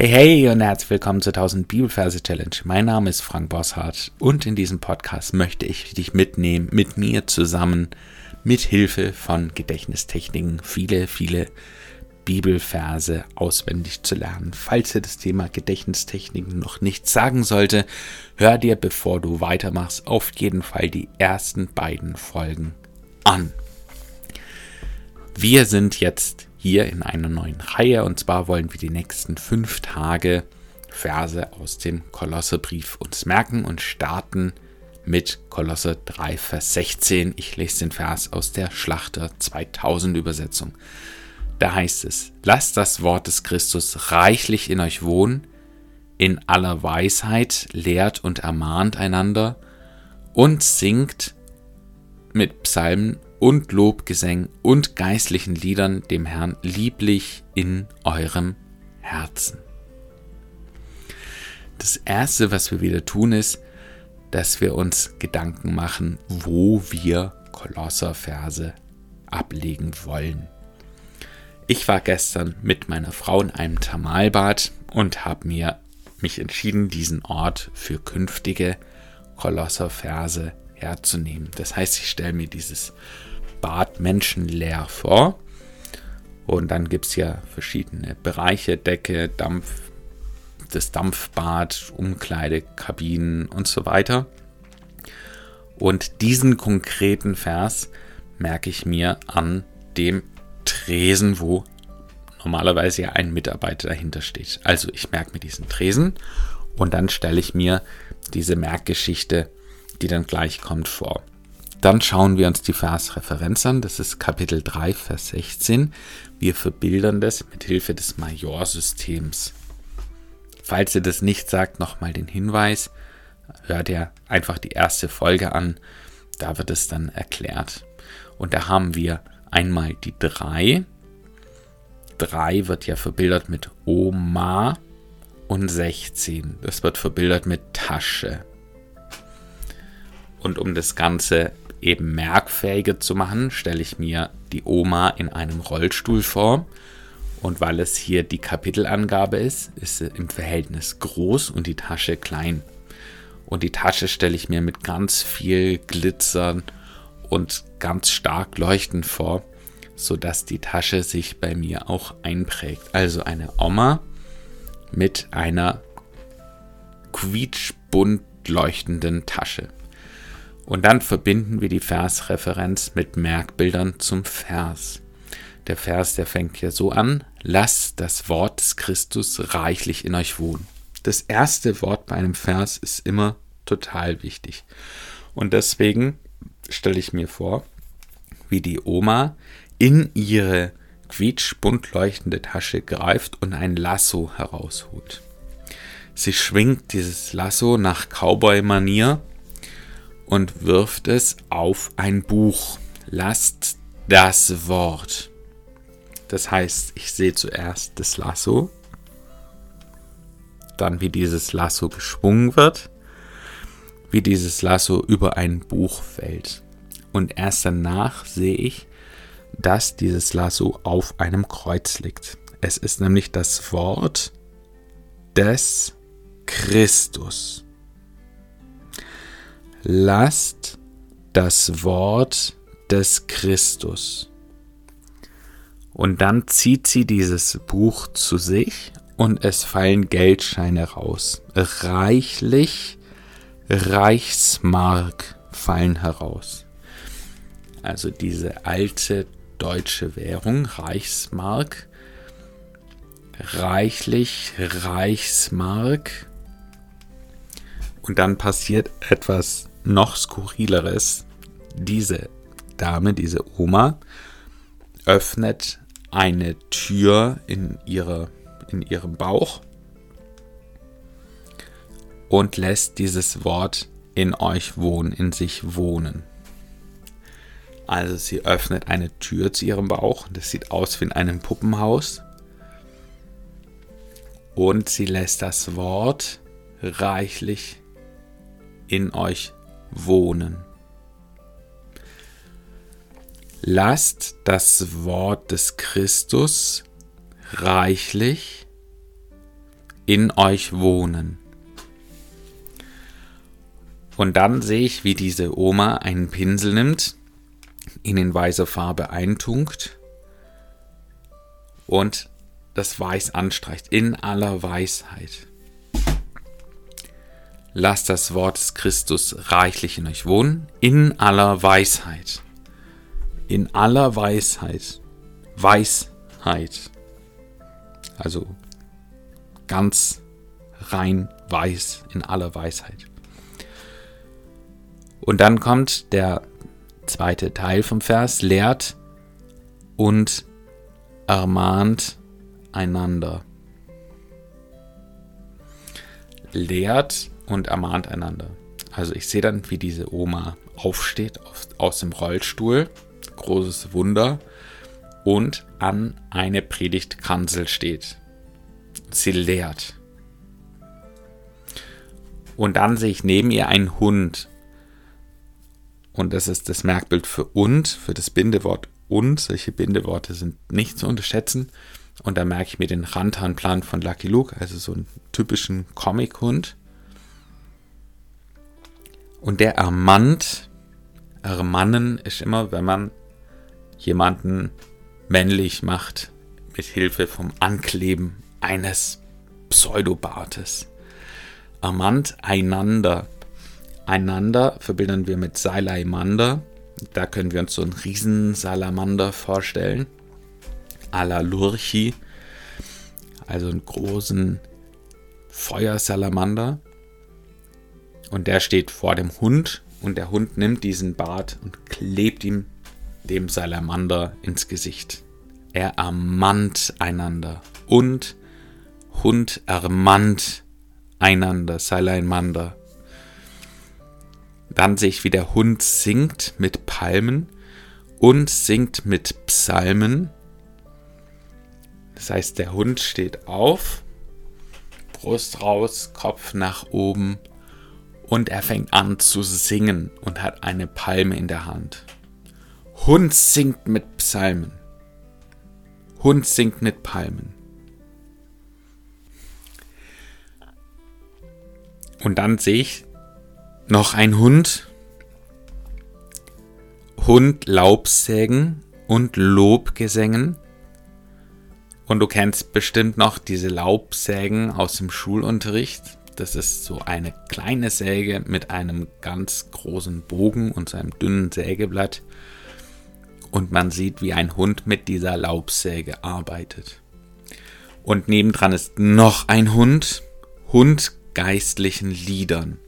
Hey, hey und herzlich willkommen zur 1000 Bibelverse Challenge. Mein Name ist Frank Bosshardt und in diesem Podcast möchte ich dich mitnehmen, mit mir zusammen, mit Hilfe von Gedächtnistechniken, viele, viele Bibelverse auswendig zu lernen. Falls dir das Thema Gedächtnistechniken noch nichts sagen sollte, hör dir, bevor du weitermachst, auf jeden Fall die ersten beiden Folgen an. Wir sind jetzt hier in einer neuen Reihe und zwar wollen wir die nächsten fünf Tage Verse aus dem Kolosserbrief uns merken und starten mit Kolosser 3, Vers 16. Ich lese den Vers aus der Schlachter 2000 Übersetzung. Da heißt es, lasst das Wort des Christus reichlich in euch wohnen, in aller Weisheit lehrt und ermahnt einander und singt mit Psalmen und Lobgesängen und geistlichen Liedern dem Herrn lieblich in eurem Herzen. Das Erste, was wir wieder tun, ist, dass wir uns Gedanken machen, wo wir Kolosserverse ablegen wollen. Ich war gestern mit meiner Frau in einem Thermalbad und habe mir mich entschieden, diesen Ort für künftige Kolosserverse herzunehmen. Das heißt, ich stelle mir dieses Bad menschenleer vor. Und dann gibt es ja verschiedene Bereiche, Decke, Dampf, das Dampfbad, Umkleidekabinen und so weiter. Und diesen konkreten Vers merke ich mir an dem Tresen, wo normalerweise ja ein Mitarbeiter dahinter steht. Also ich merke mir diesen Tresen und dann stelle ich mir diese Merkgeschichte, die dann gleich kommt, vor. Dann schauen wir uns die Versreferenz an. Das ist Kapitel 3, Vers 16. Wir verbildern das mit Hilfe des Majorsystems. Falls ihr das nicht sagt, nochmal den Hinweis. Hört ihr einfach die erste Folge an. Da wird es dann erklärt. Und da haben wir einmal die 3. 3 wird ja verbildert mit Oma und 16. Das wird verbildert mit Tasche. Und um das Ganze eben merkfähiger zu machen, stelle ich mir die Oma in einem Rollstuhl vor. Und weil es hier die Kapitelangabe ist, ist sie im Verhältnis groß und die Tasche klein. Und die Tasche stelle ich mir mit ganz viel Glitzern und ganz stark leuchten vor, sodass die Tasche sich bei mir auch einprägt. Also eine Oma mit einer quietschbunt leuchtenden Tasche. Und dann verbinden wir die Versreferenz mit Merkbildern zum Vers. Der Vers, der fängt hier so an, lasst das Wort des Christus reichlich in euch wohnen. Das erste Wort bei einem Vers ist immer total wichtig. Und deswegen stelle ich mir vor, wie die Oma in ihre quietschbunt leuchtende Tasche greift und ein Lasso herausholt. Sie schwingt dieses Lasso nach Cowboy-Manier und wirft es auf ein Buch. Lasst das Wort. Das heißt, ich sehe zuerst das Lasso, dann wie dieses Lasso geschwungen wird, wie dieses Lasso über ein Buch fällt. Und erst danach sehe ich, dass dieses Lasso auf einem Kreuz liegt. Es ist nämlich das Wort des Christus lasst das Wort des Christus. Und dann zieht sie dieses Buch zu sich und es fallen Geldscheine raus. Reichlich Reichsmark fallen heraus. Also diese alte deutsche Währung, Reichsmark, reichlich Reichsmark. Und dann passiert etwas noch skurrileres. Diese Dame, diese Oma, öffnet eine Tür in, ihre, in ihrem Bauch und lässt dieses Wort in euch wohnen, in sich wohnen. Also sie öffnet eine Tür zu ihrem Bauch. Das sieht aus wie in einem Puppenhaus. Und sie lässt das Wort reichlich in euch wohnen. Lasst das Wort des Christus reichlich, in euch wohnen. Und dann sehe ich, wie diese Oma einen Pinsel nimmt, ihn in weißer Farbe eintunkt und das Weiß anstreicht in aller Weisheit. Lasst das Wort des Christus reichlich in euch wohnen, in aller Weisheit. In aller Weisheit. Weisheit. Also ganz rein weiß, in aller Weisheit. Und dann kommt der zweite Teil vom Vers, lehrt und ermahnt einander. Lehrt und ermahnt einander. Also ich sehe dann, wie diese Oma aufsteht aus dem Rollstuhl, großes Wunder, und an eine Predigtkanzel steht. Sie lehrt. Und dann sehe ich neben ihr einen Hund. Und das ist das Merkbild für und, für das Bindewort und. Solche Bindeworte sind nicht zu unterschätzen. Und da merke ich mir den Rantanplan von Lucky Luke, also so einen typischen Comic-Hund. Und der ermannt, ermannen ist immer, wenn man jemanden männlich macht, mit Hilfe vom Ankleben eines Pseudobartes. Ermannt einander. Einander verbinden wir mit Salamander. Da können wir uns so einen Riesensalamander vorstellen. A la Lurchi. Also einen großen Feuersalamander. Und der steht vor dem Hund und der Hund nimmt diesen Bart und klebt ihm dem Salamander ins Gesicht. Er ermannt einander und Hund ermannt einander, Salamander. Dann sehe ich, wie der Hund singt mit Palmen und singt mit Psalmen. Das heißt, der Hund steht auf, Brust raus, Kopf nach oben und er fängt an zu singen und hat eine Palme in der Hand. Hund singt mit Psalmen. Hund singt mit Palmen. Und dann sehe ich noch ein Hund. Hund Laubsägen und Lobgesängen. Und du kennst bestimmt noch diese Laubsägen aus dem Schulunterricht. Das ist so eine kleine Säge mit einem ganz großen Bogen und seinem dünnen Sägeblatt. Und man sieht, wie ein Hund mit dieser Laubsäge arbeitet. Und nebendran ist noch ein Hund. Hund geistlichen Liedern.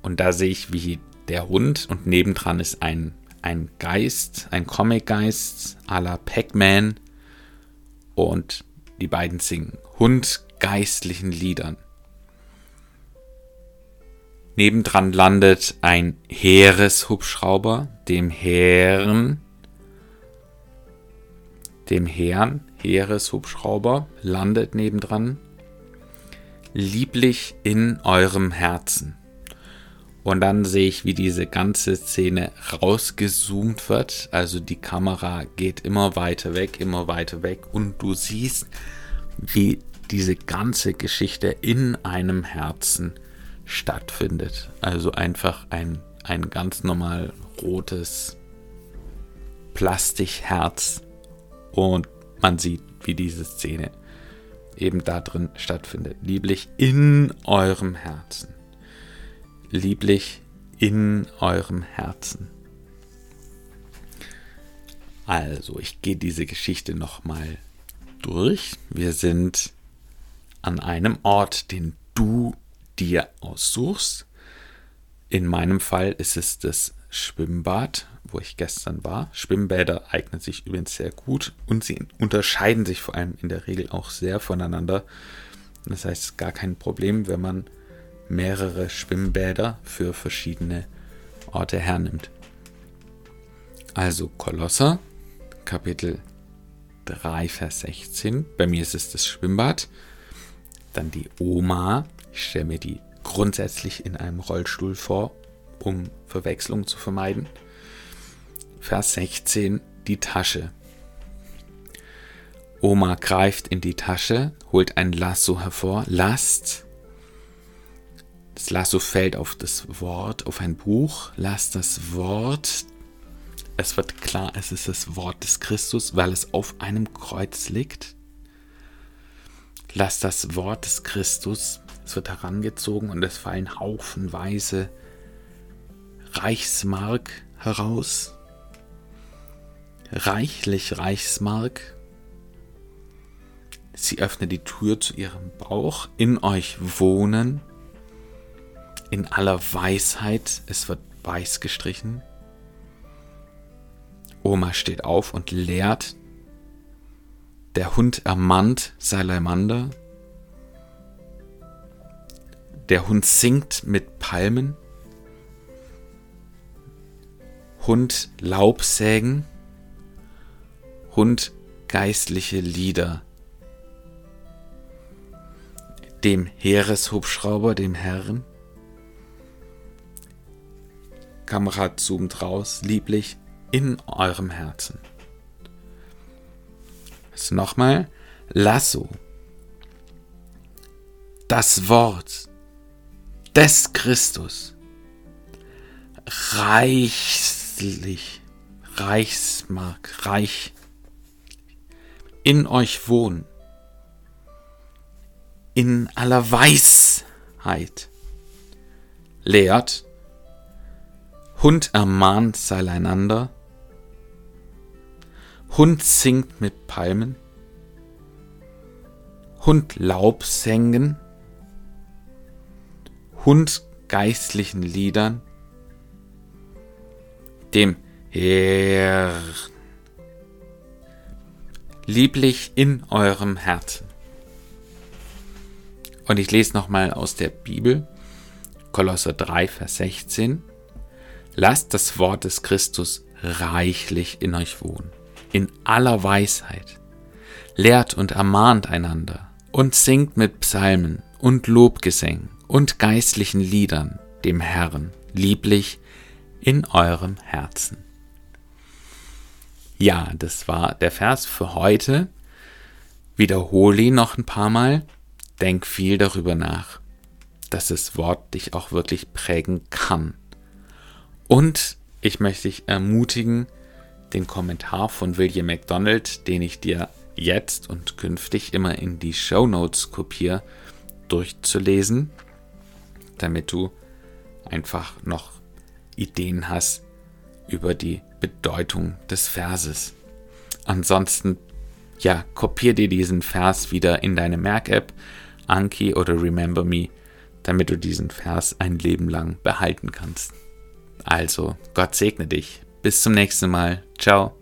Und da sehe ich, wie der Hund und nebendran ist ein, ein Geist, ein Comic-Geist à la Pac-Man. Und die beiden singen Hund geistlichen Liedern. Nebendran landet ein Heereshubschrauber, dem Herren, dem Herrn, Heereshubschrauber, landet nebendran. Lieblich in eurem Herzen. Und dann sehe ich, wie diese ganze Szene rausgezoomt wird. Also die Kamera geht immer weiter weg, immer weiter weg. Und du siehst, wie diese ganze Geschichte in einem Herzen stattfindet. Also einfach ein, ein ganz normal rotes Plastikherz und man sieht, wie diese Szene eben da drin stattfindet. Lieblich in eurem Herzen. Lieblich in eurem Herzen. Also, ich gehe diese Geschichte nochmal durch. Wir sind an einem Ort, den du dir aussuchst. In meinem Fall ist es das Schwimmbad, wo ich gestern war. Schwimmbäder eignen sich übrigens sehr gut und sie unterscheiden sich vor allem in der Regel auch sehr voneinander. Das heißt, gar kein Problem, wenn man mehrere Schwimmbäder für verschiedene Orte hernimmt. Also Kolosser, Kapitel 3, Vers 16. Bei mir ist es das Schwimmbad. Dann die Oma. Ich stelle mir die grundsätzlich in einem Rollstuhl vor, um Verwechslung zu vermeiden. Vers 16. Die Tasche. Oma greift in die Tasche, holt ein Lasso hervor, lasst. Das Lasso fällt auf das Wort, auf ein Buch, lasst das Wort. Es wird klar, es ist das Wort des Christus, weil es auf einem Kreuz liegt. Lasst das Wort des Christus, es wird herangezogen und es fallen haufenweise Reichsmark heraus. Reichlich Reichsmark. Sie öffnet die Tür zu ihrem Bauch. In euch wohnen. In aller Weisheit. Es wird weiß gestrichen. Oma steht auf und lehrt. Der Hund ermannt Salamander. Der Hund singt mit Palmen. Hund Laubsägen, Hund geistliche Lieder. Dem Heereshubschrauber, dem Herrn. Kamerad zoomt raus, lieblich in eurem Herzen. Also nochmal, Lasso. Das Wort des Christus. Reichlich, Reichsmark, reich in euch wohnen, in aller Weisheit, lehrt, Hund ermahnt seieinander, Hund singt mit Palmen, Hund Laubsängen, Hund geistlichen Liedern, dem Herrn. Lieblich in eurem Herzen. Und ich lese nochmal aus der Bibel, Kolosser 3, Vers 16. Lasst das Wort des Christus reichlich in euch wohnen, in aller Weisheit. Lehrt und ermahnt einander und singt mit Psalmen und Lobgesängen und geistlichen Liedern dem Herrn, lieblich in eurem Herzen. Ja, das war der Vers für heute. Wiederhole ihn noch ein paar Mal. Denk viel darüber nach, dass das Wort dich auch wirklich prägen kann. Und ich möchte dich ermutigen, den Kommentar von William MacDonald, den ich dir jetzt und künftig immer in die Show Notes kopiere, durchzulesen, damit du einfach noch Ideen hast über die Bedeutung des Verses. Ansonsten, ja, kopier dir diesen Vers wieder in deine Merk-App, Anki oder Remember Me, damit du diesen Vers ein Leben lang behalten kannst. Also, Gott segne dich. Bis zum nächsten Mal. Ciao.